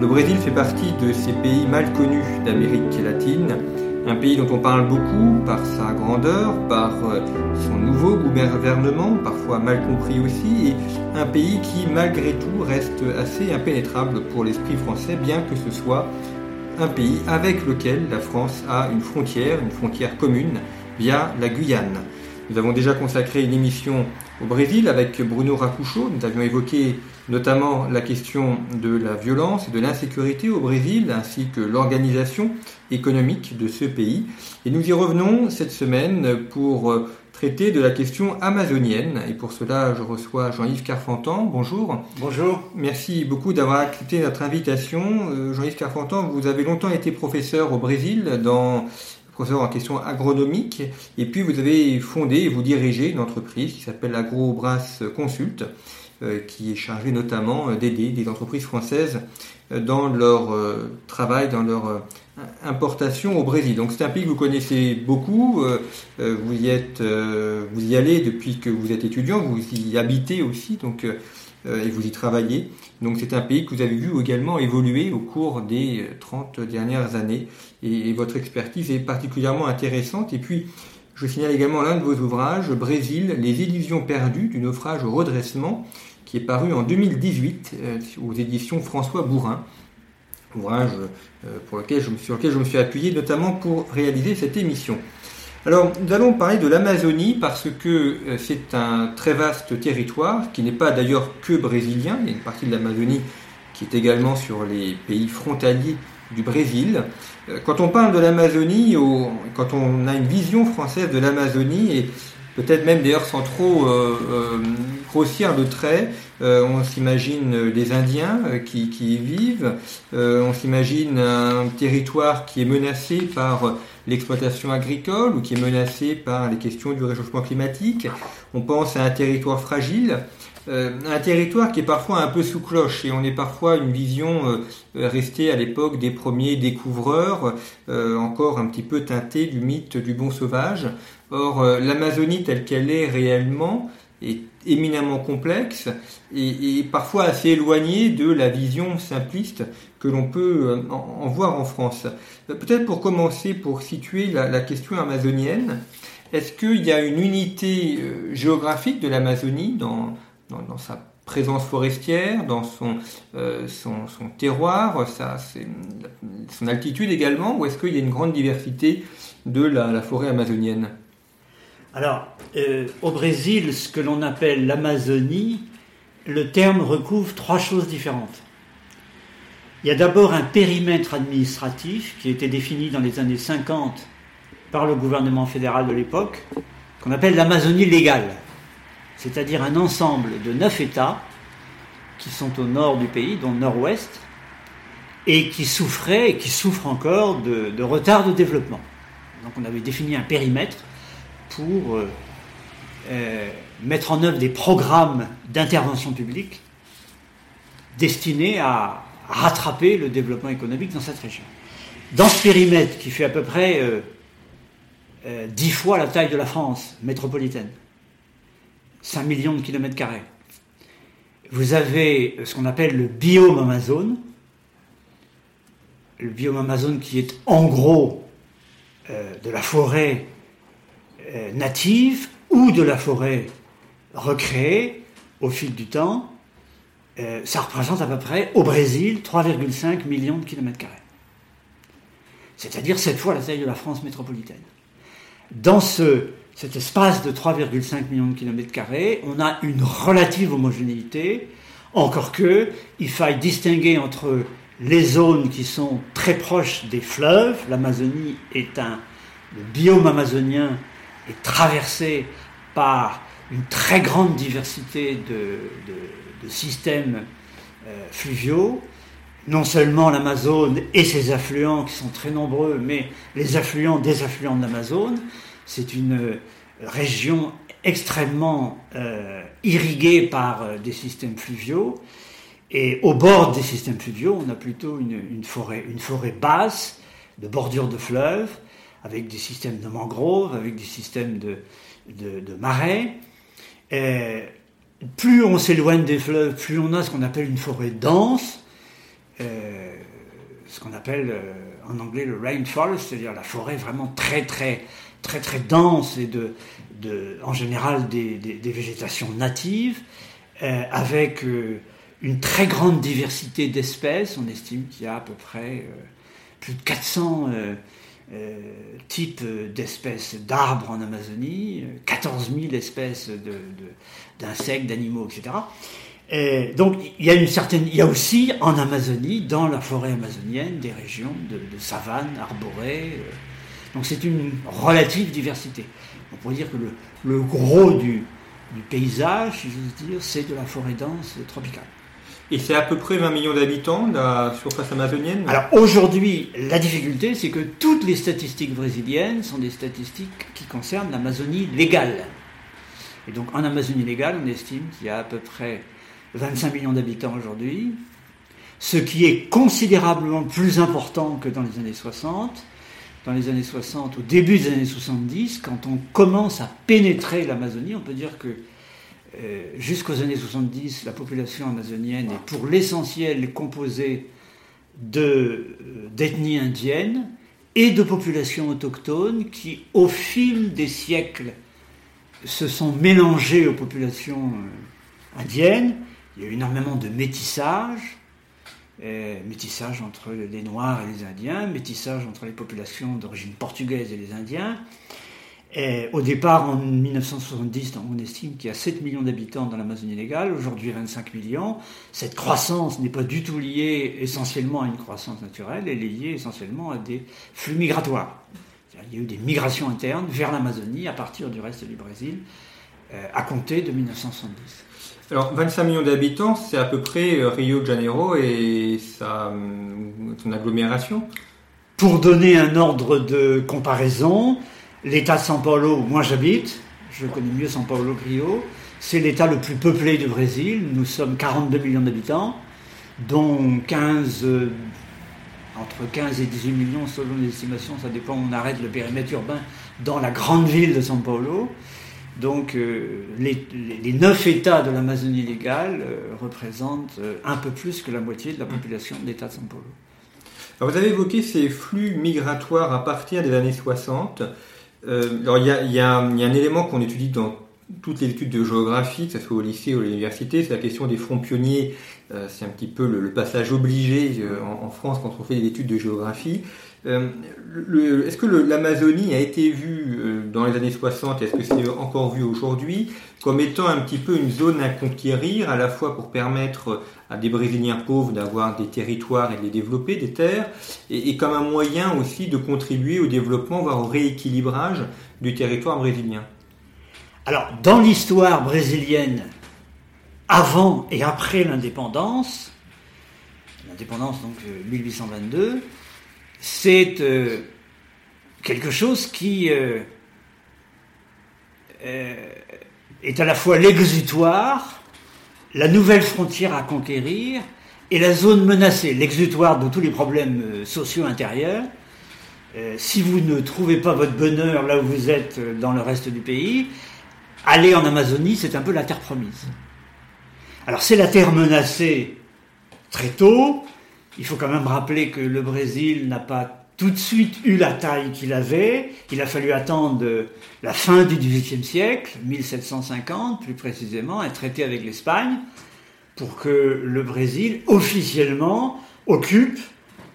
Le Brésil fait partie de ces pays mal connus d'Amérique latine, un pays dont on parle beaucoup par sa grandeur, par euh, son nouveau gouvernement, parfois mal compris aussi, et un pays qui malgré tout reste assez impénétrable pour l'esprit français, bien que ce soit un pays avec lequel la France a une frontière, une frontière commune, via la Guyane. Nous avons déjà consacré une émission au Brésil avec Bruno Racoucho. Nous avions évoqué notamment la question de la violence et de l'insécurité au Brésil, ainsi que l'organisation économique de ce pays. Et nous y revenons cette semaine pour traiter de la question amazonienne. Et pour cela, je reçois Jean-Yves Carfantan. Bonjour. Bonjour. Merci beaucoup d'avoir accepté notre invitation. Euh, Jean-Yves Carfantan, vous avez longtemps été professeur au Brésil dans professeur en question agronomique, et puis vous avez fondé et vous dirigez une entreprise qui s'appelle AgroBras Consult, euh, qui est chargée notamment d'aider des entreprises françaises euh, dans leur euh, travail, dans leur importation au Brésil. Donc c'est un pays que vous connaissez beaucoup, vous y êtes, vous y allez depuis que vous êtes étudiant, vous y habitez aussi, donc et vous y travaillez. Donc c'est un pays que vous avez vu également évoluer au cours des 30 dernières années et, votre expertise est particulièrement intéressante. Et puis je signale également l'un de vos ouvrages, Brésil, les illusions perdues du naufrage au redressement, qui est paru en 2018 aux éditions François Bourrin. Ouvrage pour lequel je, sur lequel je me suis appuyé notamment pour réaliser cette émission. Alors, nous allons parler de l'Amazonie parce que c'est un très vaste territoire qui n'est pas d'ailleurs que brésilien. Il y a une partie de l'Amazonie qui est également sur les pays frontaliers du Brésil. Quand on parle de l'Amazonie, quand on a une vision française de l'Amazonie, et peut-être même d'ailleurs sans trop euh, euh, grossir le trait, euh, on s'imagine des Indiens qui, qui, y vivent, on s'imagine un territoire qui est menacé par l'exploitation agricole ou qui est menacé par les questions du réchauffement climatique. On pense à un territoire fragile. Euh, un territoire qui est parfois un peu sous cloche et on est parfois une vision euh, restée à l'époque des premiers découvreurs, euh, encore un petit peu teintée du mythe du bon sauvage. Or, l'Amazonie telle qu'elle est réellement est éminemment complexe et, parfois assez éloignée de la vision simpliste que l'on peut en, voir en France. Peut-être pour commencer, pour situer la, question amazonienne, est-ce qu'il y a une unité géographique de l'Amazonie dans sa présence forestière, dans son, euh, terroir, son altitude également, ou est-ce qu'il y a une grande diversité de la, forêt amazonienne? Alors, euh, au Brésil, ce que l'on appelle l'Amazonie, le terme recouvre trois choses différentes. Il y a d'abord un périmètre administratif qui a été défini dans les années 50 par le gouvernement fédéral de l'époque, qu'on appelle l'Amazonie légale c'est-à-dire un ensemble de neuf États qui sont au nord du pays, dont le nord-ouest, et qui souffraient et qui souffrent encore de, retard de développement. Donc on avait défini un périmètre pour euh, euh, mettre en œuvre des programmes d'intervention publique destinés à rattraper le développement économique dans cette région. Dans ce périmètre qui fait à peu près euh, dix fois la taille de la France métropolitaine, 5 millions de kilomètres carrés. Vous avez ce qu'on appelle le biome Amazon, le biome Amazon qui est en gros de la forêt native ou de la forêt recréée au fil du temps. Euh, ça représente à peu près au Brésil 3,5 millions de kilomètres carrés. C'est-à-dire cette fois la taille de la France métropolitaine. Dans ce cet espace de 3,5 millions de kilomètres carrés, on a une relative homogénéité Encore que, il faille distinguer entre les zones qui sont très proches des fleuves. L'Amazonie est un. Biome amazonien est traversé par une très grande diversité de, systèmes euh, fluviaux. Non seulement l'Amazone et ses affluents qui sont très nombreux, mais les affluents des affluents de l'Amazone. C'est une région extrêmement euh, irriguée par euh, des systèmes fluviaux. Et au bord des systèmes fluviaux, on a plutôt une, forêt, une forêt basse, de bordure de fleuves, avec des systèmes de mangroves, avec des systèmes de, de, marais. Plus on s'éloigne des fleuves, plus on a ce qu'on appelle une forêt dense, euh, ce qu'on appelle en anglais le rainforest, c'est-à-dire la forêt vraiment très très très très dense et de, en général des, végétations natives, euh, avec euh, une très grande diversité d'espèces. On estime qu'il y a à peu près euh, plus de 400 types d'espèces d'arbres en Amazonie, 14 000 espèces d'insectes, d'animaux, etc. donc il y a une certaine, il aussi en Amazonie, dans la forêt amazonienne, des régions de, de savane arborée. donc c'est une relative diversité on pourrait dire que le, gros du, paysage, j'ose dire, c'est de la forêt dense tropicale. Et c'est à peu près 20 millions d'habitants, la surface amazonienne? Alors aujourd'hui, la difficulté, c'est que toutes les statistiques brésiliennes sont des statistiques qui concernent l'Amazonie légale. Et donc en Amazonie légale, on estime qu'il y a à peu près 25 millions d'habitants aujourd'hui, ce qui est considérablement plus important que dans les années 60, dans les années 60, au début des années 70, quand on commence à pénétrer l'Amazonie, on peut dire que euh, jusqu'aux années 70, la population amazonienne est pour l'essentiel composée euh, d'ethnies indiennes et de populations autochtones qui, au fil des siècles, se sont mélangées aux populations euh, indiennes. Il y a eu énormément de métissage. Euh, métissage entre les Noirs et les Indiens, métissage entre les populations d'origine portugaise et les Indiens. Au départ, en 1970, on estime qu'il y a 7 millions d'habitants dans l'Amazonie légale, aujourd'hui 25 millions. Cette croissance n'est pas du tout liée essentiellement à une croissance naturelle, elle est liée essentiellement à des flux migratoires. Il y a eu des migrations internes vers l'Amazonie à partir du reste du Brésil, euh, à compter de 1970. Alors, 25 millions d'habitants, c'est à peu près euh, Rio de Janeiro et sa, euh, son agglomération? Pour donner un ordre de comparaison, l'État de São Paulo, où moi j'habite, je connais mieux São Paulo que Rio, c'est l'État le plus peuplé du Brésil. Nous sommes 42 millions d'habitants, dont 15, euh, entre 15 et 18 millions selon les estimations, ça dépend, on arrête le périmètre urbain dans la grande ville de São Paulo. Donc euh, les, neuf États de l'Amazonie légale euh, représentent un peu plus que la moitié de la population de l'État de São Paulo. vous avez évoqué ces flux migratoires à partir des années 60. Alors il y, a, un élément qu'on étudie dans toutes les études de géographie, que ce soit au lycée ou à l'université, c'est la question des fronts pionniers. c'est un petit peu le, passage obligé en, en, France quand on fait des études de géographie. Euh, est-ce que l'Amazonie a été vue euh, dans les années 60, est-ce que c'est encore vu aujourd'hui, comme étant un petit peu une zone à conquérir, à la fois pour permettre à des Brésiliens pauvres d'avoir des territoires et de les développer, des terres, et, comme un moyen aussi de contribuer au développement, voire au rééquilibrage du territoire brésilien. Alors, dans l'histoire brésilienne, avant et après l'indépendance, l'indépendance donc 1822, euh, c'est euh, quelque chose qui euh, est à la fois l'exutoire, la nouvelle frontière à conquérir et la zone menacée, l'exutoire de tous les problèmes sociaux intérieurs. si vous ne trouvez pas votre bonheur là où vous êtes dans le reste du pays, aller en Amazonie, c'est un peu la terre promise. Alors c'est la terre menacée très tôt, il faut quand même rappeler que le Brésil n'a pas tout de suite eu la taille qu'il avait. Il a fallu attendre la fin du XVIIIe siècle, 1750 plus précisément, un traité avec l'Espagne, pour que le Brésil officiellement occupe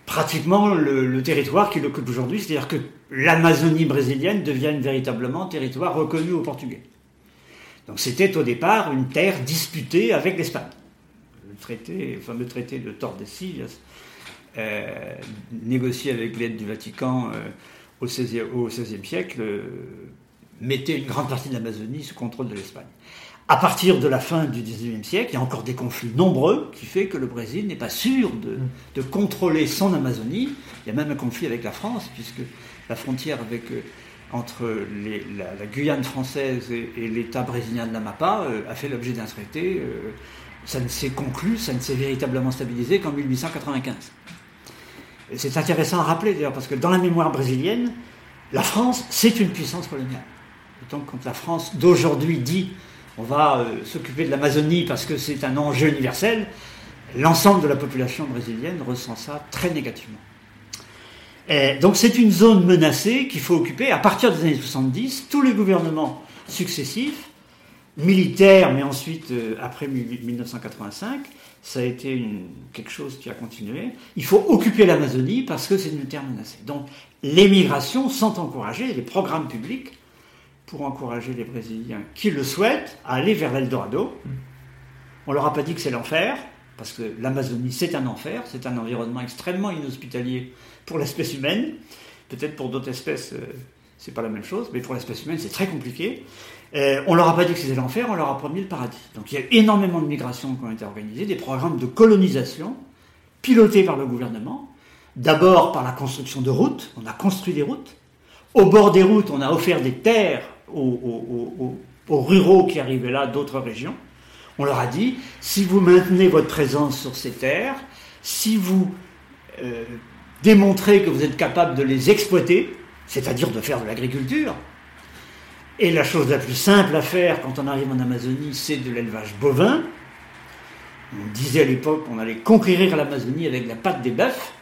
pratiquement le, territoire qu'il occupe aujourd'hui, c'est-à-dire que l'Amazonie brésilienne devienne véritablement territoire reconnu aux Portugais. Donc c'était au départ une terre disputée avec l'Espagne le, traité, le fameux traité de Tordesillas, euh, négocié avec l'aide du Vatican euh, au XVIe siècle, euh, mettait une grande partie de l'Amazonie sous contrôle de l'Espagne. À partir de la fin du XIXe siècle, il y a encore des conflits nombreux qui fait que le Brésil n'est pas sûr de, contrôler son Amazonie. Il y a même un conflit avec la France, puisque la frontière entre la, Guyane française et, l'État brésilien de l'Amapa euh, a fait l'objet d'un traité. Ça ne s'est conclu, ça ne s'est véritablement stabilisé qu'en 1895. C'est intéressant à rappeler d'ailleurs, parce que dans la mémoire brésilienne, la France, c'est une puissance coloniale. Et donc quand la France d'aujourd'hui dit on va euh, s'occuper de l'Amazonie parce que c'est un enjeu universel, l'ensemble de la population brésilienne ressent ça très négativement. Donc c'est une zone menacée qu'il faut occuper. À partir des années 70, tous les gouvernements successifs, militaires, mais ensuite euh, après 1985, ça a été quelque chose qui a continué. Il faut occuper l'Amazonie parce que c'est une terre menacée. Donc les migrations sont encouragées, les programmes publics pour encourager les Brésiliens qui le souhaitent à aller vers l'Eldorado. On leur a pas dit que c'est l'enfer, parce que l'Amazonie c'est un enfer, c'est un environnement extrêmement inhospitalier pour l'espèce humaine. Peut-être pour d'autres espèces euh, c'est pas la même chose, mais pour l'espèce humaine c'est très compliqué. Euh, on leur a pas dit que c'était l'enfer, on leur a promis le paradis. Donc il y a énormément de migrations qui ont été organisées, des programmes de colonisation pilotés par le gouvernement. D'abord par la construction de routes, on a construit des routes. Au bord des routes, on a offert des terres aux, aux, aux, aux ruraux qui arrivaient là d'autres régions. On leur a dit, si vous maintenez votre présence sur ces terres, si vous euh, démontrez que vous êtes capable de les exploiter, c'est-à-dire de faire de l'agriculture, et la chose la plus simple à faire quand on arrive en Amazonie, c'est de l'élevage bovin. On disait à l'époque qu'on allait conquérir l'Amazonie avec la patte des bœufs.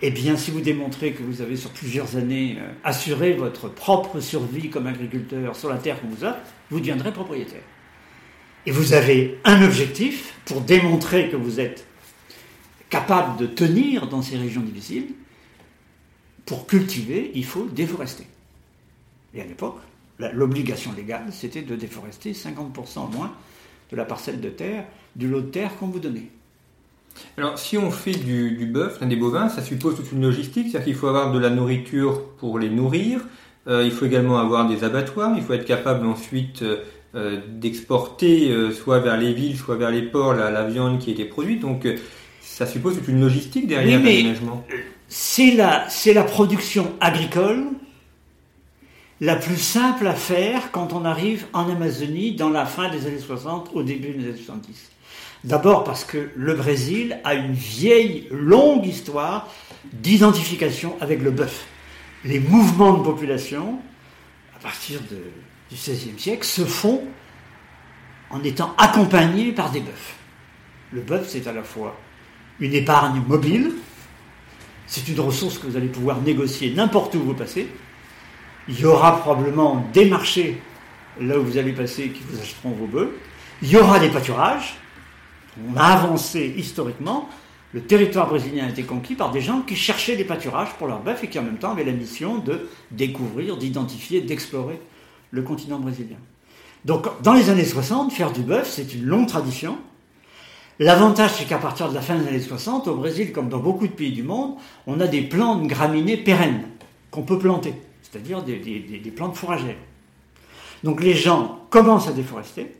Eh bien, si vous démontrez que vous avez sur plusieurs années euh, assuré votre propre survie comme agriculteur sur la terre qu'on vous a, vous deviendrez propriétaire. Et vous avez un objectif pour démontrer que vous êtes capable de tenir dans ces régions difficiles. Pour cultiver, il faut déforester. Et à l'époque, l'obligation légale, c'était de déforester 50% au moins de la parcelle de terre, du lot de terre qu'on vous donnait. Alors, si on fait du, du bœuf, des bovins, ça suppose toute une logistique, c'est-à-dire qu'il faut avoir de la nourriture pour les nourrir, euh, il faut également avoir des abattoirs, il faut être capable ensuite euh, d'exporter euh, soit vers les villes, soit vers les ports la, la viande qui a été produite. Donc, ça suppose toute une logistique derrière Oui, l'aménagement. C'est la, c'est la production agricole la plus simple à faire quand on arrive en Amazonie dans la fin des années 60, au début des années 70. D'abord parce que le Brésil a une vieille, longue histoire d'identification avec le bœuf. Les mouvements de population, à partir du XVIe siècle, se font en étant accompagnés par des bœufs. Le bœuf, c'est à la fois une épargne mobile, c'est une ressource que vous allez pouvoir négocier n'importe où vous passez. Il y aura probablement des marchés là où vous allez passer qui vous achèteront vos bœufs. Il y aura des pâturages. On a avancé historiquement. Le territoire brésilien a été conquis par des gens qui cherchaient des pâturages pour leurs bœufs et qui en même temps avaient la mission de découvrir, d'identifier, d'explorer le continent brésilien. Donc dans les années 60, faire du bœuf, c'est une longue tradition. L'avantage, c'est qu'à partir de la fin des années 60, au Brésil, comme dans beaucoup de pays du monde, on a des plantes graminées pérennes qu'on peut planter, c'est-à-dire des, plantes fourragères. Donc les gens commencent à déforester.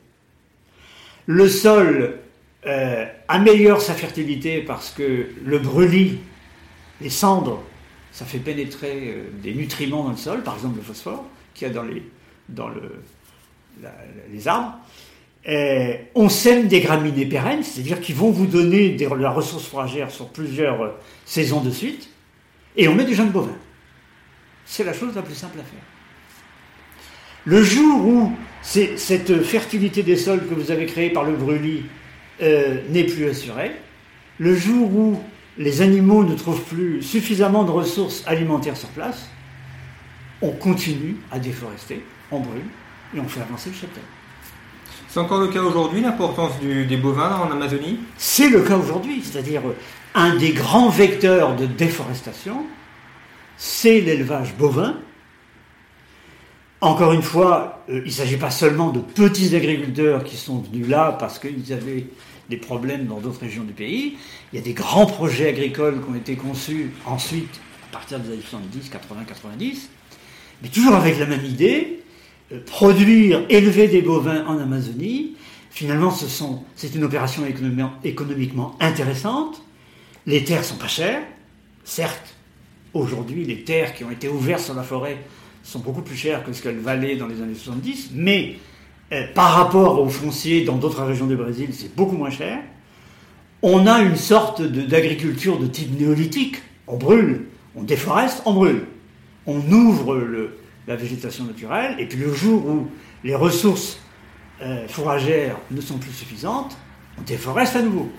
Le sol euh, améliore sa fertilité parce que le brûlis, les cendres, ça fait pénétrer euh, des nutriments dans le sol, par exemple le phosphore, qu'il y a dans les, arbres. Euh, on sème des graminées pérennes, c'est-à-dire qu'ils vont vous donner de la ressource fourragère sur plusieurs saisons de suite, et on met des jeunes bovins. C'est la chose la plus simple à faire. Le jour où cette fertilité des sols que vous avez créée par le brûlis euh, n'est plus assurée, le jour où les animaux ne trouvent plus suffisamment de ressources alimentaires sur place, on continue à déforester, on brûle et on fait avancer le cheptel. C'est encore le cas aujourd'hui, l'importance des bovins en Amazonie? C'est le cas aujourd'hui, c'est-à-dire euh, un des grands vecteurs de déforestation, c'est l'élevage bovin. Encore une fois, euh, il ne s'agit pas seulement de petits agriculteurs qui sont venus là parce qu'ils avaient des problèmes dans d'autres régions du pays. Il y a des grands projets agricoles qui ont été conçus ensuite, à partir des années 70, 80, 90, mais toujours avec la même idée, euh, produire, élever des bovins en Amazonie. Finalement, c'est une opération économiquement, économiquement intéressante. Les terres sont pas chères, certes. Aujourd'hui, les terres qui ont été ouvertes sur la forêt sont beaucoup plus chères que ce qu'elles valaient dans les années 70, mais euh, par rapport aux fonciers dans d'autres régions du Brésil, c'est beaucoup moins cher. On a une sorte d'agriculture de, type néolithique. On brûle, on déforeste, on brûle. On ouvre la végétation naturelle, et puis le jour où les ressources euh, fourragères ne sont plus suffisantes, on déforeste à nouveau.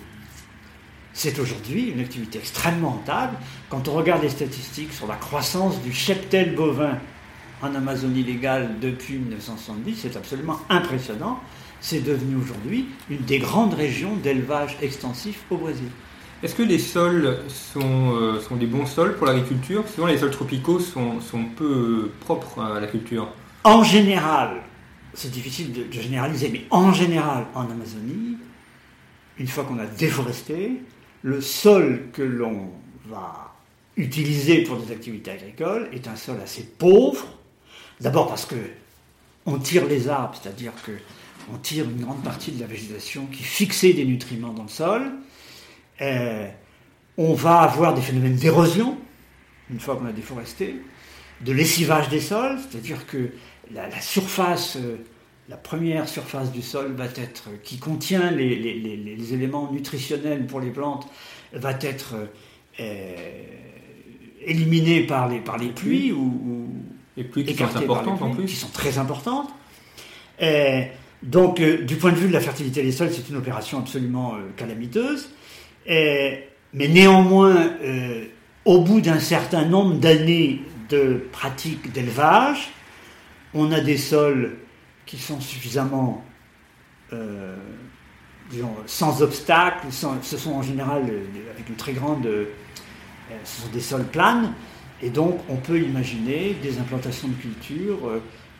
C'est aujourd'hui une activité extrêmement rentable. Quand on regarde les statistiques sur la croissance du cheptel bovin en Amazonie légale depuis 1970, c'est absolument impressionnant. C'est devenu aujourd'hui une des grandes régions d'élevage extensif au Brésil. Est-ce que les sols sont, euh, sont des bons sols pour l'agriculture? Souvent, les sols tropicaux sont, sont peu euh, propres à la culture. En général, c'est difficile de, généraliser, mais en général, en Amazonie, une fois qu'on a déforesté, le sol que l'on va utiliser pour des activités agricoles est un sol assez pauvre. D'abord parce que on tire les arbres, c'est-à-dire que on tire une grande partie de la végétation qui fixait des nutriments dans le sol. Euh, on va avoir des phénomènes d'érosion, une fois qu'on a déforesté, de lessivage des sols, c'est-à-dire que la, surface, euh, la première surface du sol va être, qui contient les, éléments nutritionnels pour les plantes, va être euh, éliminée par les, par les pluies ou, les pluies qui sont importantes en plus. Qui sont très importantes. donc, du point de vue de la fertilité des sols, c'est une opération absolument calamiteuse mais néanmoins, euh, au bout d'un certain nombre d'années de pratique d'élevage, on a des sols qui sont suffisamment, euh, sans obstacles, ce sont en général euh, avec une très grande, ce sont des sols planes, et donc on peut imaginer des implantations de culture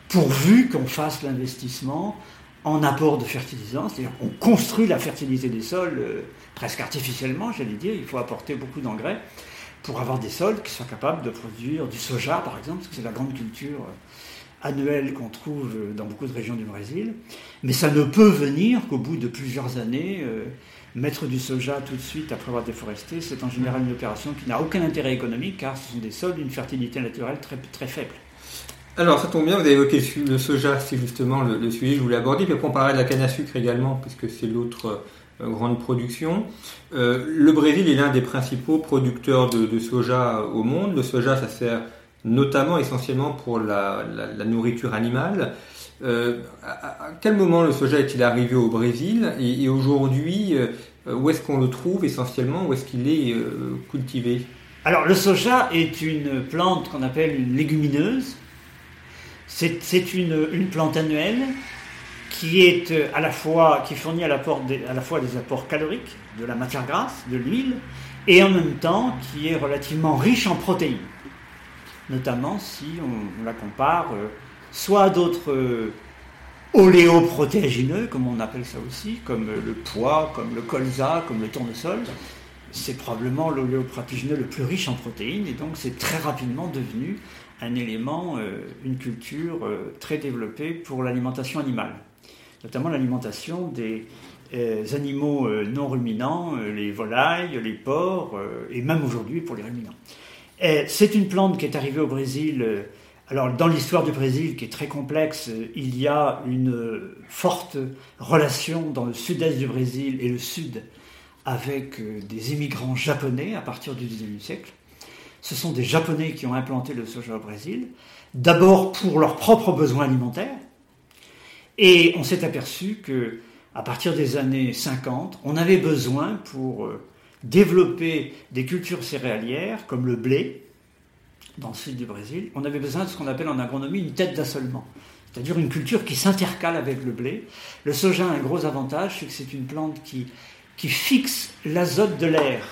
pourvu qu'on fasse l'investissement en apport de fertilisants, c'est-à-dire qu'on construit la fertilité des sols euh, presque artificiellement, j'allais dire, il faut apporter beaucoup d'engrais pour avoir des sols qui soient capables de produire du soja, par exemple, parce que c'est la grande culture euh, annuelle qu'on trouve euh, dans beaucoup de régions du Brésil. Mais ça ne peut venir qu'au bout de plusieurs années. mettre du soja tout de suite après avoir déforesté, c'est en général une opération qui n'a aucun intérêt économique car ce sont des sols d'une fertilité naturelle très, très faible. Alors, ça tombe bien, vous avez évoqué le soja, c'est justement le, sujet que je voulais aborder. Puis après, on de la canne à sucre également, puisque c'est l'autre euh, grande production. Euh, le Brésil est l'un des principaux producteurs de, soja au monde. Le soja, ça sert notamment, essentiellement pour la, nourriture animale. Euh, à, quel moment le soja est-il arrivé au Brésil Et, aujourd'hui, où est-ce qu'on le trouve essentiellement Où est-ce qu'il est, cultivé? Alors, le soja est une plante qu'on appelle une légumineuse c'est une, plante annuelle qui est euh, à la fois qui fournit à la, fois des apports caloriques, de la matière grasse, de l'huile, et en même temps qui est relativement riche en protéines. Notamment si on, la compare euh, soit à d'autres euh, oléoprotéagineux, comme on appelle ça aussi, comme le pois, comme le colza, comme le tournesol. C'est probablement l'oléoprotéagineux le plus riche en protéines, et donc c'est très rapidement devenu un élément, euh, une culture euh, très développée pour l'alimentation animale, notamment l'alimentation des euh, animaux non ruminants, les volailles, les porcs, et même aujourd'hui pour les ruminants. C'est une plante qui est arrivée au Brésil. Alors, dans l'histoire du Brésil, qui est très complexe, il y a une forte relation dans le sud-est du Brésil et le sud avec des immigrants japonais à partir du XIXe siècle ce sont des Japonais qui ont implanté le soja au Brésil, d'abord pour leurs propres besoins alimentaires, et on s'est aperçu que à partir des années 50, on avait besoin pour euh, développer des cultures céréalières comme le blé dans le sud du Brésil, on avait besoin de ce qu'on appelle en agronomie une tête d'assolement, c'est-à-dire une culture qui s'intercale avec le blé. Le soja a un gros avantage, c'est que c'est une plante qui, qui fixe l'azote de l'air.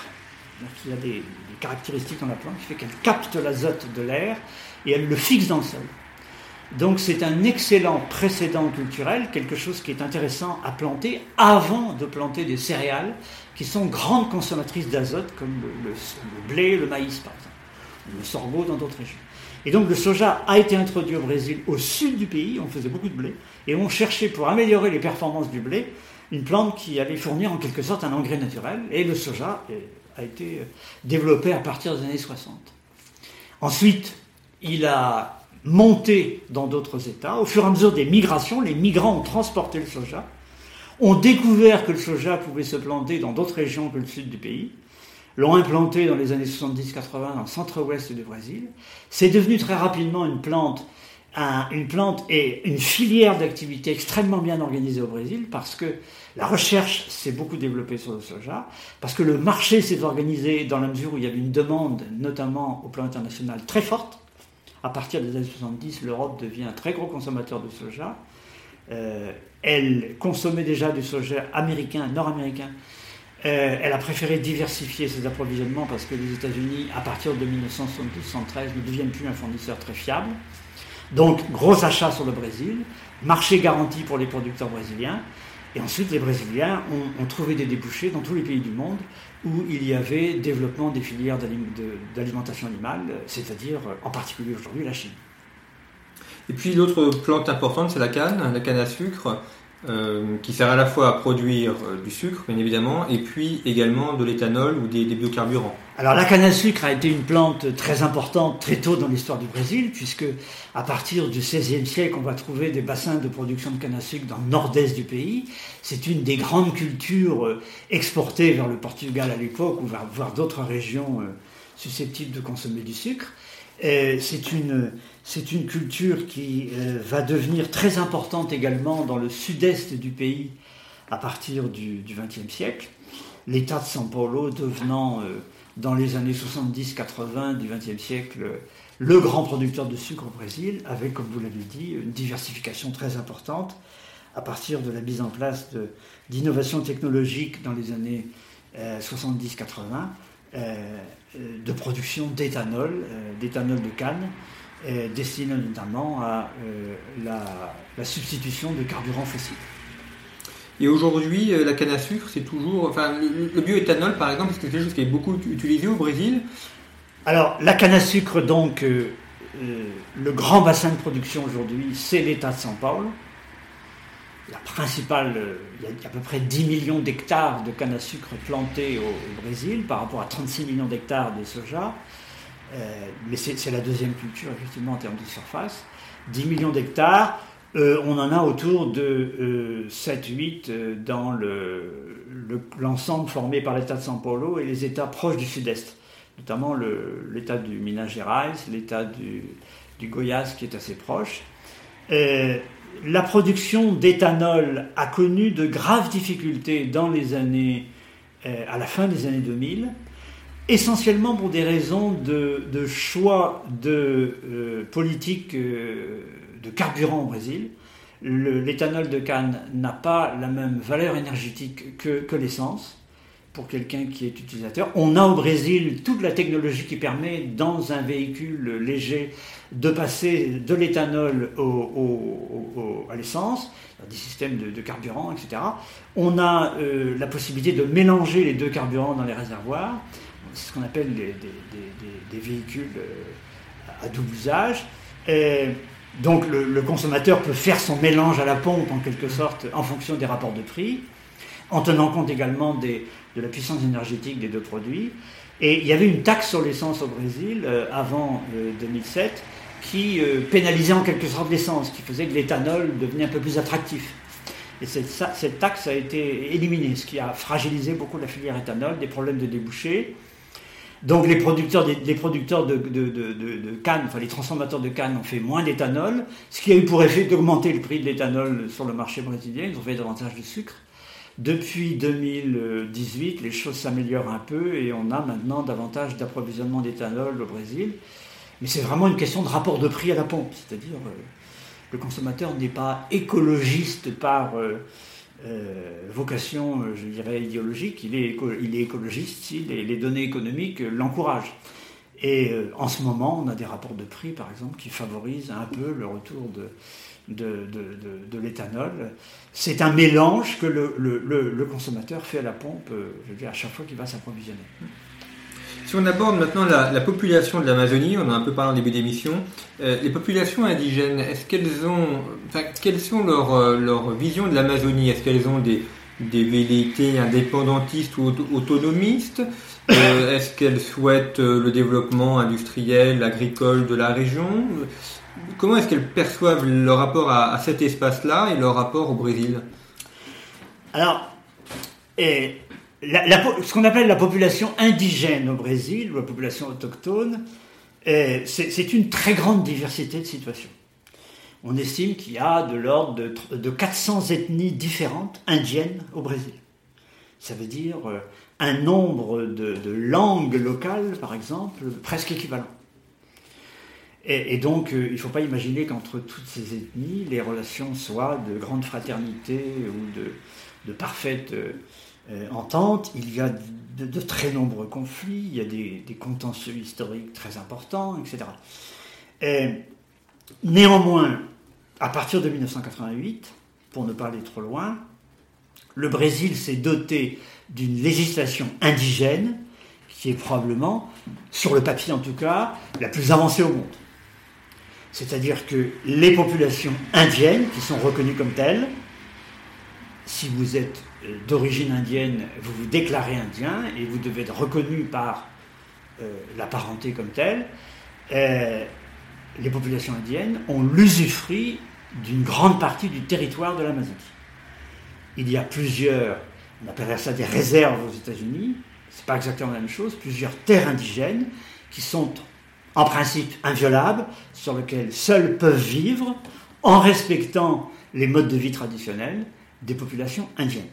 il y a des, caractéristique dans la plante qui fait qu'elle capte l'azote de l'air et elle le fixe dans le sol. Donc c'est un excellent précédent culturel, quelque chose qui est intéressant à planter avant de planter des céréales qui sont grandes consommatrices d'azote comme le, blé, le maïs par exemple, le sorgho dans d'autres régions. Et donc le soja a été introduit au Brésil au sud du pays, on faisait beaucoup de blé, et on cherchait pour améliorer les performances du blé une plante qui allait fournir en quelque sorte un engrais naturel, et le soja a été développé à partir des années 60. Ensuite, il a monté dans d'autres États. Au fur et à mesure des migrations, les migrants ont transporté le soja, ont découvert que le soja pouvait se planter dans d'autres régions que le sud du pays, l'ont implanté dans les années 70-80 dans le centre-ouest du Brésil. C'est devenu très rapidement une plante une plante et une filière d'activité extrêmement bien organisée au Brésil parce que la recherche s'est beaucoup développée sur le soja, parce que le marché s'est organisé dans la mesure où il y avait une demande, notamment au plan international, très forte. À partir des années 70, l'Europe devient un très gros consommateur de soja. Euh, elle consommait déjà du soja américain, nord-américain. Euh, elle a préféré diversifier ses approvisionnements parce que les États-Unis, à partir de 1972-1973, ne deviennent plus un fournisseur très fiable. Donc, gros achat sur le Brésil, marché garanti pour les producteurs brésiliens. Et ensuite, les Brésiliens ont, trouvé des débouchés dans tous les pays du monde où il y avait développement des filières d'alimentation animale, c'est-à-dire en particulier aujourd'hui la Chine. Et puis l'autre plante importante, c'est la canne, la canne à sucre. Euh, qui sert à la fois à produire euh, du sucre, bien évidemment, et puis également de l'éthanol ou des, biocarburants. Alors la canne à sucre a été une plante très importante très tôt dans l'histoire du Brésil, puisque à partir du XVIe siècle, on va trouver des bassins de production de canne à sucre dans le nord-est du pays. C'est une des grandes cultures euh, exportées vers le Portugal à l'époque, ou vers, d'autres régions susceptibles de consommer du sucre. C'est une, c'est une culture qui euh, va devenir très importante également dans le sud-est du pays à partir du XXe siècle. L'État de São Paulo devenant, euh, dans les années 70-80 du XXe siècle, le grand producteur de sucre au Brésil, avec, comme vous l'avez dit, une diversification très importante à partir de la mise en place d'innovations technologiques dans les années 70-80, euh, de production d'éthanol, d'éthanol de canne, destiné notamment à euh, la, substitution de carburants fossiles. Et aujourd'hui, euh, la canne à sucre, c'est toujours. Enfin, le, bioéthanol, par exemple, c'est quelque chose qui est beaucoup utilisé au Brésil Alors, la canne à sucre, donc, euh, le grand bassin de production aujourd'hui, c'est l'État de São Paulo. La principale, il y a à peu près 10 millions d'hectares de canne à sucre plantés au, Brésil par rapport à 36 millions d'hectares de soja. Euh, mais c'est la deuxième culture, effectivement, en termes de surface. 10 millions d'hectares, euh, on en a autour de 7-8 euh, dans l'ensemble formé par l'État de São Paulo et les États proches du Sud-Est, notamment l'État du Minas Gerais, l'État du, du, Goiás qui est assez proche. la production d'éthanol a connu de graves difficultés dans les années, à la fin des années 2000 essentiellement pour des raisons de, choix de euh, politique euh, de carburant au Brésil. L'éthanol de canne n'a pas la même valeur énergétique que, l'essence pour quelqu'un qui est utilisateur. On a au Brésil toute la technologie qui permet, dans un véhicule léger, de passer de l'éthanol à l'essence, des systèmes de, carburant, etc. On a euh, la possibilité de mélanger les deux carburants dans les réservoirs ce qu'on appelle des, véhicules euh, à double usage. donc le, consommateur peut faire son mélange à la pompe en quelque sorte en fonction des rapports de prix, en tenant compte également de la puissance énergétique des deux produits. Et il y avait une taxe sur l'essence au Brésil euh, avant 2007 euh, qui pénalisait en quelque sorte l'essence, qui faisait que l'éthanol devenait un peu plus attractif. Et cette, cette, taxe a été éliminée, ce qui a fragilisé beaucoup la filière éthanol, des problèmes de débouchés. Donc les producteurs, des, producteurs de, canne, enfin les transformateurs de canne ont fait moins d'éthanol, ce qui a eu pour effet d'augmenter le prix de l'éthanol sur le marché brésilien, ils ont fait davantage de sucre. Depuis 2018, les choses s'améliorent un peu et on a maintenant davantage d'approvisionnement d'éthanol au Brésil. Mais c'est vraiment une question de rapport de prix à la pompe, c'est-à-dire euh, le consommateur n'est pas écologiste par... Euh, euh, vocation, euh, je dirais, idéologique, il est, il est écologiste les, données économiques l'encouragent. Et euh, en ce moment, on a des rapports de prix, par exemple, qui favorisent un peu le retour de, de, de, l'éthanol. C'est un mélange que le, le, le, consommateur fait à la pompe, je veux dire, à chaque fois qu'il va s'approvisionner. Si on aborde maintenant la, population de l'Amazonie, on en a un peu parlé en début d'émission, euh, les populations indigènes, est-ce qu'elles ont, enfin, quelles sont leurs leur visions de l'Amazonie? Est-ce qu'elles ont des, des velléités indépendantistes ou autonomistes? Euh, Est-ce qu'elles souhaitent euh, le développement industriel, agricole de la région? Comment est-ce qu'elles perçoivent leur rapport à, cet espace-là et leur rapport au Brésil? Alors, et ce qu'on appelle la population indigène au Brésil, ou la population autochtone, c'est une très grande diversité de situations. On estime qu'il y a de l'ordre de, de 400 ethnies différentes indiennes au Brésil. Ça veut dire euh, un nombre de, langues locales, par exemple, presque équivalent. Et, donc, euh, il ne faut pas imaginer qu'entre toutes ces ethnies, les relations soient de grande fraternité ou de, parfaite euh, entente. Il y a de, très nombreux conflits, il y a des, contentieux historiques très importants, etc. Et, néanmoins, à partir de 1988, pour ne pas aller trop loin, le Brésil s'est doté d'une législation indigène qui est probablement, sur le papier en tout cas, la plus avancée au monde. C'est-à-dire que les populations indiennes, qui sont reconnues comme telles, si vous êtes euh, d'origine indienne, vous vous déclarez indien et vous devez être reconnu par euh, la parenté comme telle, euh, les populations indiennes ont l'usufruit d'une grande partie du territoire de l'Amazonie. Il y a plusieurs on appellerait ça des réserves aux États-Unis, c'est pas exactement la même chose, plusieurs terres indigènes qui sont en principe inviolables, sur lesquelles seuls peuvent vivre en respectant les modes de vie traditionnels des populations indiennes.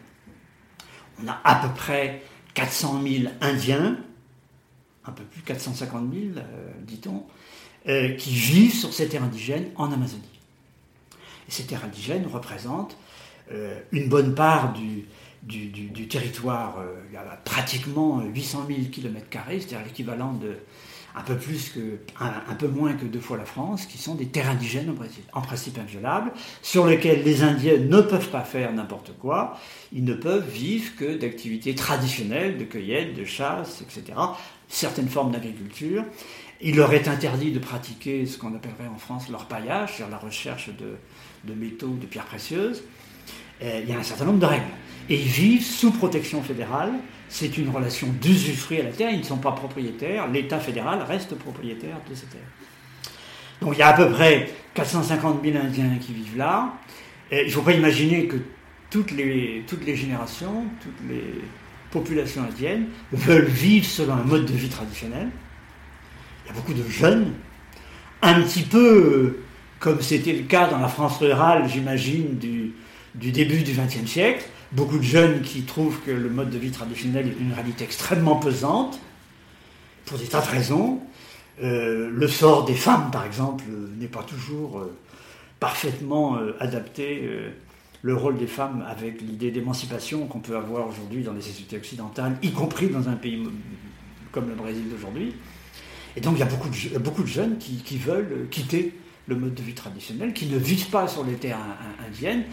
On a à peu près 400 000 Indiens, un peu plus 450 000, euh, dit-on, euh, qui vivent sur ces terres indigènes en Amazonie. Ces terres indigènes représentent euh, une bonne part du, du, territoire, il y a pratiquement 800 000 km, c'est-à-dire l'équivalent de un peu, plus que, un, peu moins que deux fois la France, qui sont des terres indigènes au Brésil, en principe inviolables, sur lesquelles les Indiens ne peuvent pas faire n'importe quoi, ils ne peuvent vivre que d'activités traditionnelles, de cueillette, de chasse, etc., certaines formes d'agriculture. Il leur est interdit de pratiquer ce qu'on appellerait en France l'orpaillage, c'est-à-dire la recherche de, de métaux, de pierres précieuses. il y a un certain nombre de règles et ils vivent sous protection fédérale. C'est une relation d'usufruit à la terre, ils ne sont pas propriétaires, l'État fédéral reste propriétaire de ces terres. Donc il y a à peu près 450 000 Indiens qui vivent là. Il ne faut pas imaginer que toutes les, générations, toutes les populations indiennes veulent vivre selon un mode de vie traditionnel. Il y a beaucoup de jeunes, un petit peu euh, comme c'était le cas dans la France rurale, j'imagine, du début du XXe siècle, beaucoup de jeunes qui trouvent que le mode de vie traditionnel est une réalité extrêmement pesante, pour des tas de raisons. Euh, le sort des femmes, par exemple, n'est pas toujours euh, parfaitement euh, adapté. le rôle des femmes avec l'idée d'émancipation qu'on peut avoir aujourd'hui dans les sociétés occidentales, y compris dans un pays comme le Brésil d'aujourd'hui. Et donc il y a beaucoup de, jeunes qui, veulent quitter le mode de vie traditionnel, qui ne vivent pas sur les terres indiennes,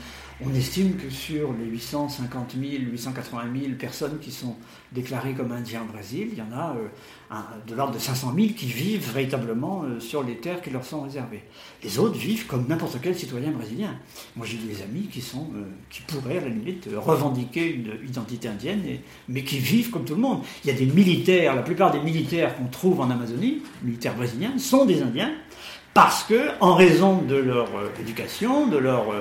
on estime que sur les 850 000, 880 000 personnes qui sont déclarées comme indiens au Brésil, il y en a euh, de l'ordre de 500 000 qui vivent véritablement euh, sur les terres qui leur sont réservées. Les autres vivent comme n'importe quel citoyen brésilien. Moi j'ai des amis qui, sont, euh, qui pourraient à la limite revendiquer une identité indienne, mais qui vivent comme tout le monde. Il y a des militaires, la plupart des militaires qu'on trouve en Amazonie, militaires brésiliens, sont des indiens parce que, en raison de leur éducation, de leur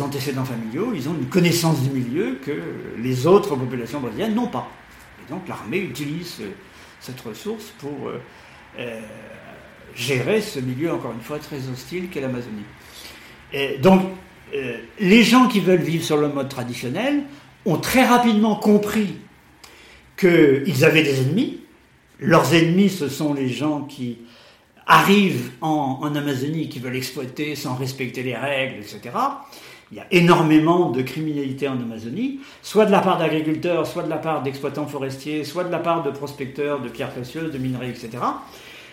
antécédents familiaux, ils ont une connaissance du milieu que les autres populations brésiliennes n'ont pas. Et donc l'armée utilise euh, cette ressource pour euh, gérer ce milieu, encore une fois, très hostile qu'est l'Amazonie. donc, les gens qui veulent vivre sur le mode traditionnel ont très rapidement compris qu'ils avaient des ennemis. Leurs ennemis, ce sont les gens qui arrivent en, Amazonie, qui veulent exploiter sans respecter les règles, etc. Il y a énormément de criminalité en Amazonie, soit de la part d'agriculteurs, soit de la part d'exploitants forestiers, soit de la part de prospecteurs de pierres précieuses, de minerais, etc.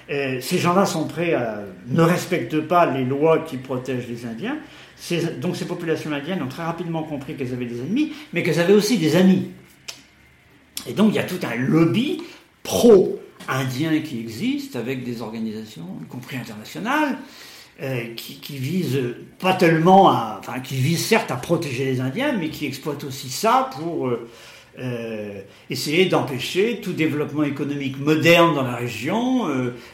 Euh, ces gens-là sont prêts à ne respectent pas les lois qui protègent les Indiens. donc ces populations indiennes ont très rapidement compris qu'elles avaient des ennemis, mais qu'elles avaient aussi des amis. Et donc il y a tout un lobby pro-indien qui existe avec des organisations, y compris internationales, euh, qui, visent pas tellement enfin qui visent certes à protéger les Indiens, mais qui exploitent aussi ça pour euh, euh, essayer d'empêcher tout développement économique moderne dans la région.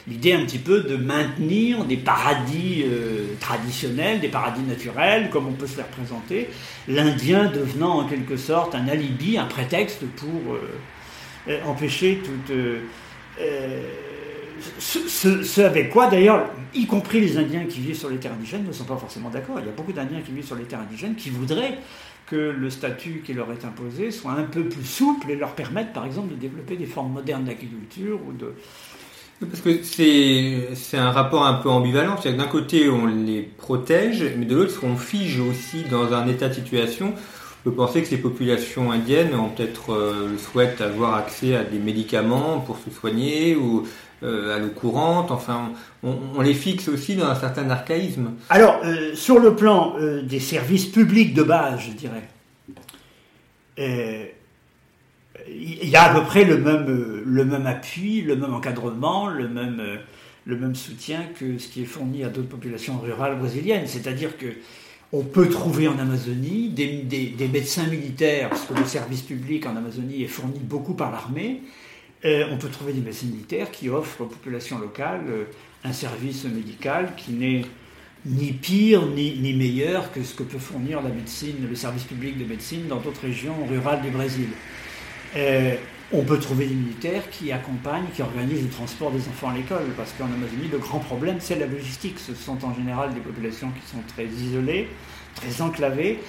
L'idée un petit peu de maintenir des paradis traditionnels, des paradis naturels, comme on peut se les représenter. L'Indien devenant en quelque sorte un alibi, un prétexte pour empêcher toute ce, avec quoi, d'ailleurs, y compris les Indiens qui vivent sur les terres indigènes, ne sont pas forcément d'accord. Il y a beaucoup d'Indiens qui vivent sur les terres indigènes qui voudraient que le statut qui leur est imposé soit un peu plus souple et leur permette, par exemple, de développer des formes modernes d'agriculture ou de... Parce que c'est un rapport un peu ambivalent. C'est-à-dire que d'un côté, on les protège, mais de l'autre, on fige aussi dans un état de situation on peut penser que les populations indiennes ont peut-être euh, souhaitent avoir accès à des médicaments pour se soigner ou euh, à l'eau courante, enfin, on, les fixe aussi dans un certain archaïsme. Alors, euh, sur le plan des services publics de base, je dirais, il y a à peu près le même, le même appui, le même encadrement, le même, le même soutien que ce qui est fourni à d'autres populations rurales brésiliennes. C'est-à-dire que on peut trouver en Amazonie des, médecins militaires, parce que le service public en Amazonie est fourni beaucoup par l'armée, euh, on peut trouver des médecins militaires qui offrent aux populations locales euh, un service médical qui n'est ni pire ni, ni, meilleur que ce que peut fournir la médecine, le service public de médecine dans d'autres régions rurales du Brésil. Euh, on peut trouver des militaires qui accompagnent, qui organisent le transport des enfants à l'école, parce qu'en Amazonie, le grand problème, c'est la logistique. Ce sont en général des populations qui sont très isolées, très enclavées.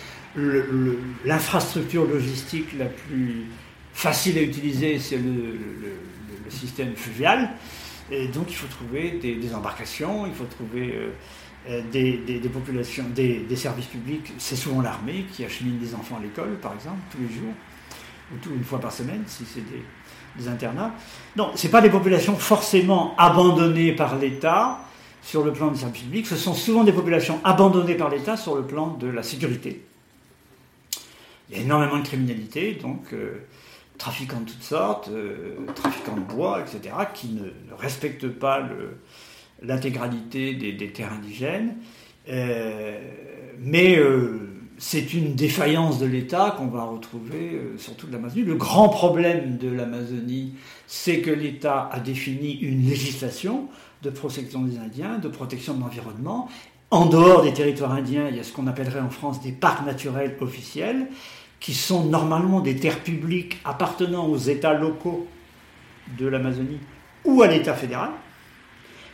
L'infrastructure logistique la plus facile à utiliser, c'est le, système fluvial. Et donc il faut trouver des, embarcations, il faut trouver euh, euh, des, populations, des, services publics. C'est souvent l'armée qui achemine des enfants à l'école, par exemple, tous les jours, ou une fois par semaine, si c'est des, internats. Non, ce pas des populations forcément abandonnées par l'État sur le plan du service public, ce sont souvent des populations abandonnées par l'État sur le plan de la sécurité. Il y a énormément de criminalité, donc euh, trafiquants de toutes sortes, euh, trafiquants de bois, etc., qui ne, respectent pas l'intégralité des, terres indigènes. Euh, mais c'est une défaillance de l'État qu'on va retrouver sur toute l'Amazonie. Le grand problème de l'Amazonie, c'est que l'État a défini une législation de protection des Indiens, de protection de l'environnement. En dehors des territoires indiens, il y a ce qu'on appellerait en France des parcs naturels officiels qui sont normalement des terres publiques appartenant aux États locaux de l'Amazonie ou à l'État fédéral.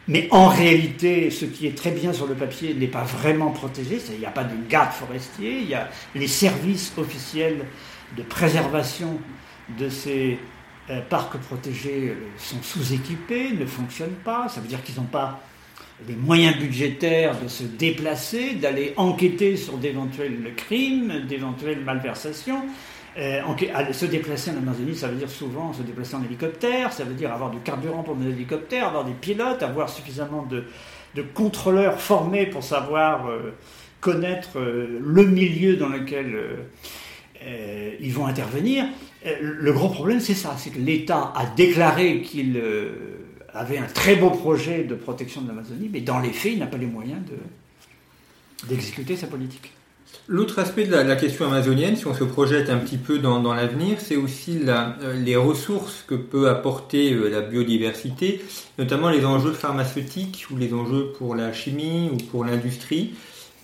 Mais en réalité, ce qui est très bien sur le papier n'est pas vraiment protégé. Il n'y a pas de garde forestier, il y a les services officiels de préservation de ces euh, parcs protégés euh, sont sous-équipés, ne fonctionnent pas. Ça veut dire qu'ils n'ont pas les moyens budgétaires de se déplacer, d'aller enquêter sur d'éventuels crimes, d'éventuelles malversations. Euh, se déplacer en Amazonie, ça veut dire souvent se déplacer en hélicoptère, ça veut dire avoir du carburant pour nos hélicoptères, avoir des pilotes, avoir suffisamment de, contrôleurs formés pour savoir euh, connaître euh, le milieu dans lequel ils vont intervenir. le gros problème, c'est ça, c'est que l'État a déclaré qu'il avait un très beau projet de protection de l'Amazonie, mais dans les faits, il n'a pas les moyens d'exécuter sa politique. L'autre aspect de la, question amazonienne, si on se projette un petit peu dans, l'avenir, c'est aussi euh, les ressources que peut apporter euh, la biodiversité, notamment les enjeux pharmaceutiques ou les enjeux pour la chimie ou pour l'industrie.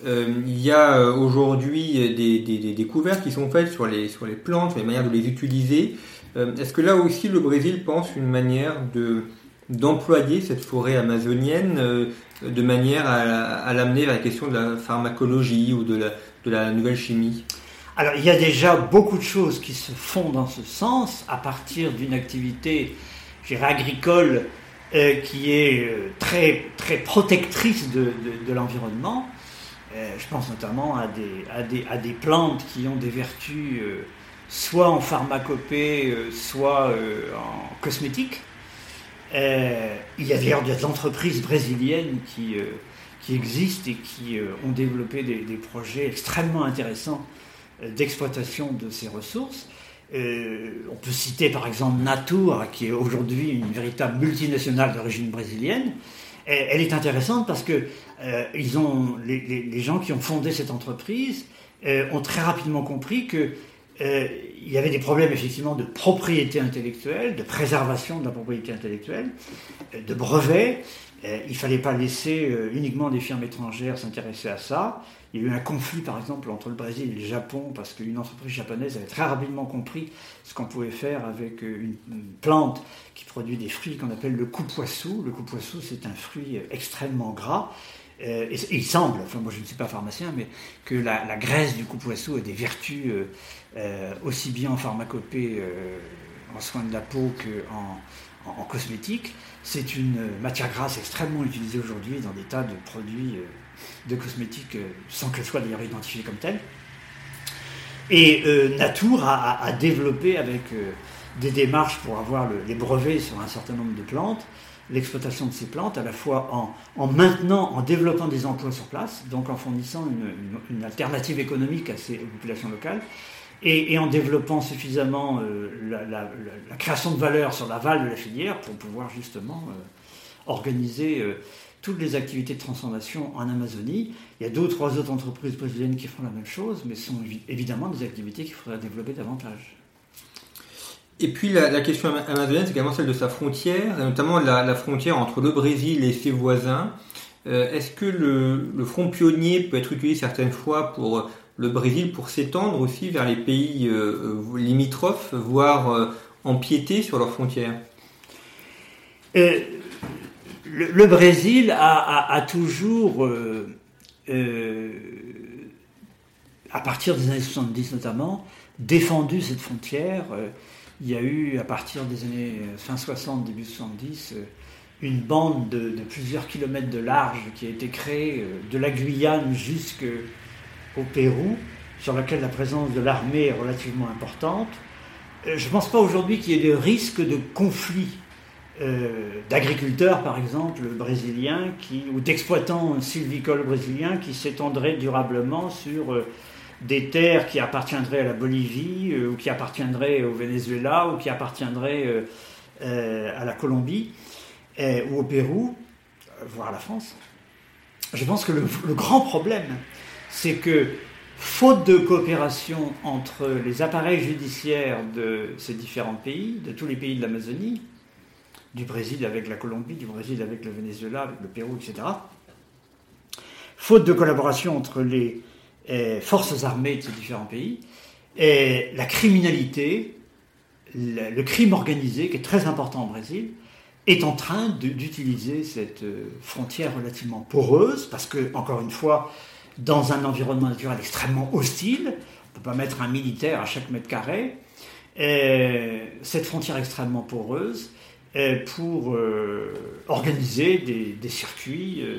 Euh, il y a aujourd'hui des, découvertes qui sont faites sur les, sur les plantes, sur les manières de les utiliser. Est-ce que là aussi le Brésil pense une manière de, d'employer cette forêt amazonienne de manière à, l'amener vers la question de la pharmacologie ou de la, de la nouvelle chimie Alors il y a déjà beaucoup de choses qui se font dans ce sens à partir d'une activité agricole euh, qui est euh, très, très protectrice de, de, l'environnement. je pense notamment à des, à, des, à des, plantes qui ont des vertus soit en pharmacopée, soit en cosmétique. il y a d'ailleurs des entreprises brésiliennes qui, qui existent et qui ont développé des, projets extrêmement intéressants d'exploitation de ces ressources. Euh, on peut citer par exemple Natur, qui est aujourd'hui une véritable multinationale d'origine brésilienne. elle est intéressante parce que euh, les, gens qui ont fondé cette entreprise euh, ont très rapidement compris que il y avait des problèmes effectivement de propriété intellectuelle, de préservation de la propriété intellectuelle, de brevets. Il ne fallait pas laisser uniquement des firmes étrangères s'intéresser à ça. Il y a eu un conflit, par exemple, entre le Brésil et le Japon, parce qu'une entreprise japonaise avait très rapidement compris ce qu'on pouvait faire avec euh, une, plante qui produit des fruits qu'on appelle le coupoissou. Le coupoissou, c'est un fruit extrêmement gras. Euh, et, il semble, enfin moi je ne suis pas pharmacien, mais que la, graisse du coupoissou a des vertus euh, aussi bien en pharmacopée, en soins de la peau qu'en en, cosmétique. C'est une matière grasse extrêmement utilisée aujourd'hui dans des tas de produits de cosmétiques euh, sans qu'elle soit d'ailleurs identifiée comme telle. Et euh, Natour a, développé avec euh, des démarches pour avoir les brevets sur un certain nombre de plantes, l'exploitation de ces plantes, à la fois en, maintenant, en développant des emplois sur place, donc en fournissant une, alternative économique à ces populations locales, et, en développant suffisamment la, création de valeur sur l'aval de la filière pour pouvoir justement organiser toutes les activités de transformation en Amazonie. Il y a deux ou trois autres entreprises brésiliennes qui font la même chose, mais ce sont évidemment des activités qu'il faudrait développer davantage. Et puis la, question amazonienne, c'est également celle de sa frontière, notamment la, frontière entre le Brésil et ses voisins. Euh, est-ce que le, front pionnier peut être utilisé certaines fois pour le Brésil pour s'étendre aussi vers les pays euh, limitrophes, voire euh, empiéter sur leurs frontières le, Brésil a, toujours, euh, euh, à partir des années 70 notamment, défendu cette frontière. Euh, il y a eu, à partir des années fin 60, début 70, une bande de, plusieurs kilomètres de large qui a été créée de la Guyane jusqu'au Pérou, sur laquelle la présence de l'armée est relativement importante. Je ne pense pas aujourd'hui qu'il y ait de risque de conflit euh, d'agriculteurs, par exemple, brésiliens, ou d'exploitants sylvicoles brésiliens qui s'étendraient durablement sur euh, des terres qui appartiendraient à la Bolivie, euh, ou qui appartiendraient au Venezuela, ou qui appartiendraient à la Colombie, ou au Pérou, voire à la France. Je pense que le grand problème, c'est que, faute de coopération entre les appareils judiciaires de ces différents pays, de tous les pays de l'Amazonie, du Brésil avec la Colombie, du Brésil avec le Venezuela, avec le Pérou, etc. Faute de collaboration entre les eh, forces armées de ces différents pays, et la criminalité, le, crime organisé, qui est très important au Brésil, est en train d'utiliser cette euh, frontière relativement poreuse, parce que, encore une fois, dans un environnement naturel extrêmement hostile, on ne peut pas mettre un militaire à chaque mètre carré, et cette frontière extrêmement poreuse pour euh, organiser des, circuits euh,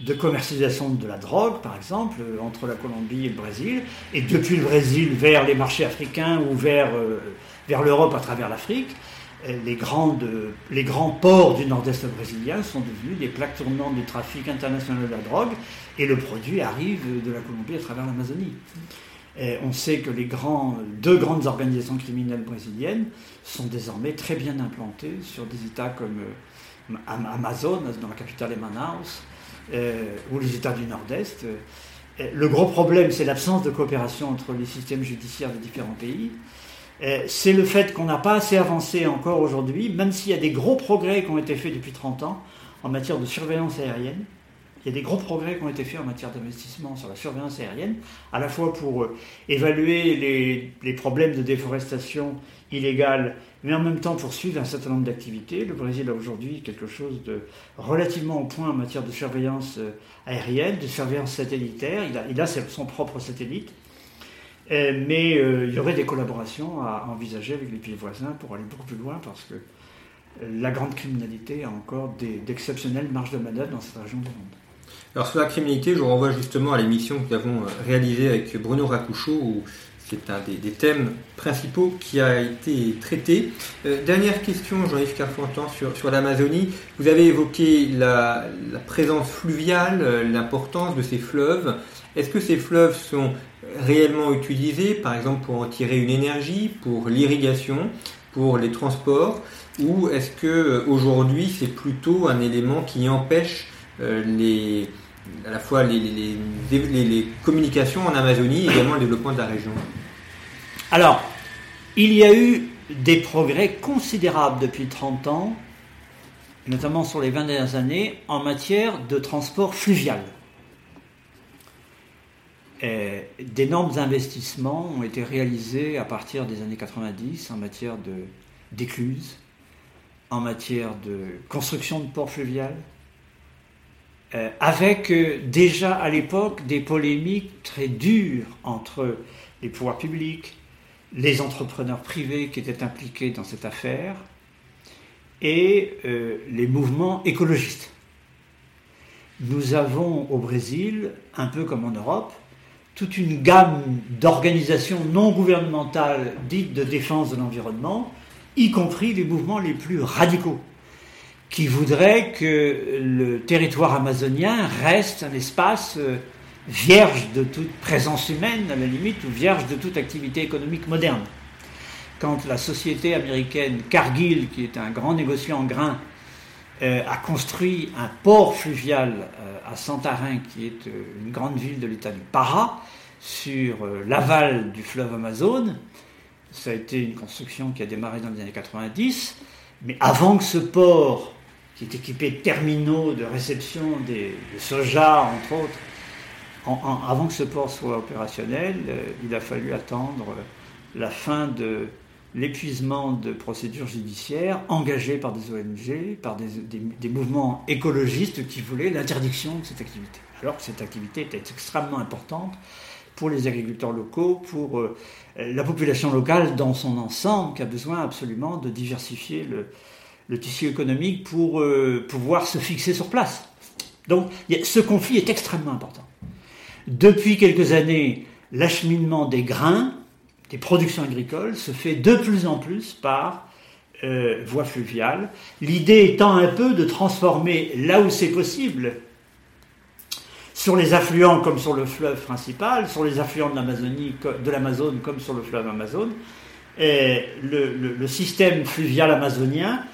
de commercialisation de la drogue, par exemple, euh, entre la Colombie et le Brésil, et depuis le Brésil vers les marchés africains ou vers, vers l'Europe à travers l'Afrique. Les, grandes, les grands ports du nord-est brésilien sont devenus des plaques tournantes du trafic international de la drogue, et le produit arrive de la Colombie à travers l'Amazonie on sait que les grands, deux grandes organisations criminelles brésiliennes sont désormais très bien implantées sur des États comme euh, Amazonas, dans la capitale est Manaus, euh, ou les États du Nord-Est. Euh, le gros problème, c'est l'absence de coopération entre les systèmes judiciaires des différents pays. C'est le fait qu'on n'a pas assez avancé encore aujourd'hui, même s'il y a des gros progrès qui ont été faits depuis 30 ans en matière de surveillance aérienne. Il y a des gros progrès qui ont été faits en matière d'investissement sur la surveillance aérienne, à la fois pour euh, évaluer les, problèmes de déforestation illégale, mais en même temps pour suivre un certain nombre d'activités. Le Brésil a aujourd'hui quelque chose de relativement au point en matière de surveillance euh, aérienne, de surveillance satellitaire. Il a son propre satellite. Euh, mais il y aurait des collaborations à envisager avec les pays voisins pour aller beaucoup plus loin parce que la grande criminalité a encore d'exceptionnelles marges de manœuvre dans cette région du monde. Alors sur la criminalité, je renvoie justement à l'émission que nous avons réalisée avec Bruno Racouchot où c'est un des, thèmes principaux qui a été traité. Euh, dernière question, Jean-Yves Carpentan, sur, l'Amazonie. Vous avez évoqué la, présence fluviale, euh, l'importance de ces fleuves. Est-ce que ces fleuves sont réellement utilisés, par exemple, pour en tirer une énergie, pour l'irrigation, pour les transports, ou est-ce que euh, aujourd'hui c'est plutôt un élément qui empêche les, à la fois les, les, communications en Amazonie et également le développement de la région? Alors, il y a eu des progrès considérables depuis 30 ans, notamment sur les 20 dernières années, en matière de transport fluvial. D'énormes investissements ont été réalisés à partir des années 90 en matière d'écluses, en matière de construction de ports fluviales, euh, avec euh, déjà à l'époque des polémiques très dures entre les pouvoirs publics, les entrepreneurs privés qui étaient impliqués dans cette affaire et euh, les mouvements écologistes. Nous avons au Brésil, un peu comme en Europe, toute une gamme d'organisations non gouvernementales dites de défense de l'environnement, y compris les mouvements les plus radicaux, qui voudraient que le territoire amazonien reste un espace euh, vierge de toute présence humaine, à la limite, ou vierge de toute activité économique moderne. Quand la société américaine Cargill, qui est un grand négociant en grains, a construit un port fluvial euh, à Santarin, qui est euh, une grande ville de l'état du Para, sur l'aval du fleuve Amazon, ça a été une construction qui a démarré dans les années 90, mais avant que ce port, qui est équipé de terminaux de réception des, de soja, entre autres, avant que ce port soit opérationnel, euh, il a fallu attendre euh, la fin de l'épuisement de procédures judiciaires engagées par des ONG, par des, mouvements écologistes qui voulaient l'interdiction de cette activité. Alors que cette activité était extrêmement importante pour les agriculteurs locaux, pour euh, la population locale dans son ensemble, qui a besoin absolument de diversifier le, tissu économique pour pouvoir se fixer sur place. Donc ce conflit est extrêmement important. Depuis quelques années, l'acheminement des grains, des productions agricoles, se fait de plus en plus par euh, voie fluviale. L'idée étant un peu de transformer, là où c'est possible, sur les affluents comme sur le fleuve principal, sur les affluents de l'Amazonie, comme sur le fleuve Amazon, le, système fluvial amazonien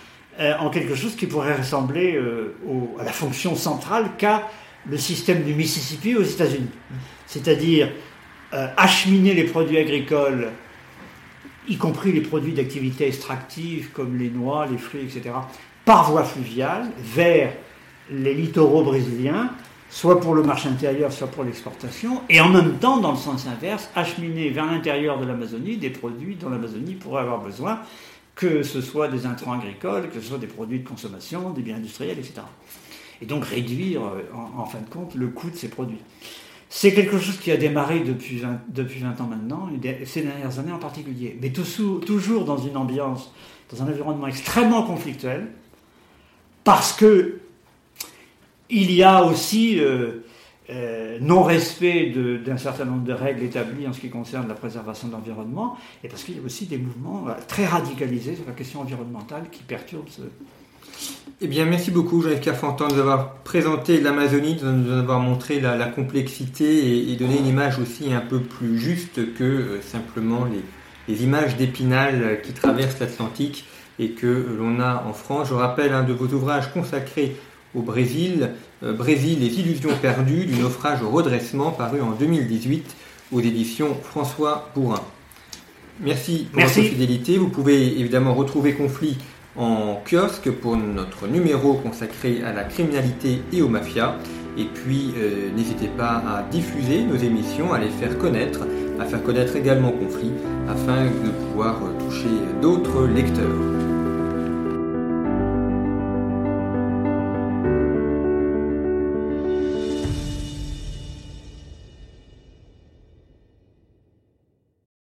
euh, en quelque chose qui pourrait ressembler euh, à la fonction centrale qu'a le système du Mississippi aux États-Unis. C'est-à-dire acheminer les produits agricoles, y compris les produits d'activité extractive comme les noix, les fruits, etc., par voie fluviale vers les littoraux brésiliens, soit pour le marché intérieur, soit pour l'exportation, et en même temps, dans le sens inverse, acheminer vers l'intérieur de l'Amazonie des produits dont l'Amazonie pourrait avoir besoin, que ce soit des intrants agricoles, que ce soit des produits de consommation, des biens industriels, etc et donc réduire euh, en, fin de compte le coût de ces produits. C'est quelque chose qui a démarré depuis 20, depuis 20 ans maintenant, ces dernières années en particulier, mais toujours dans une ambiance, dans un environnement extrêmement conflictuel, parce que il y a aussi euh, euh, non-respect d'un certain nombre de règles établies en ce qui concerne la préservation de l'environnement, et parce qu'il y a aussi des mouvements très radicalisés sur la question environnementale qui perturbent ce, eh bien, merci beaucoup, Jean-Yves Carfantin, de nous avoir présenté l'Amazonie, de nous avoir montré la, complexité et, donné une image aussi un peu plus juste que euh, simplement les, images d'Épinal qui traversent l'Atlantique et que l'on a en France. Je rappelle un de vos ouvrages consacrés au Brésil, euh, Brésil, les illusions perdues du naufrage au redressement, paru en 2018 aux éditions François Bourrin. Merci pour votre fidélité. Vous pouvez évidemment retrouver Conflit en kiosque pour notre numéro consacré à la criminalité et aux mafias. Et puis euh, n'hésitez pas à diffuser nos émissions, à les faire connaître, à faire connaître également Conflit, afin de pouvoir toucher d'autres lecteurs.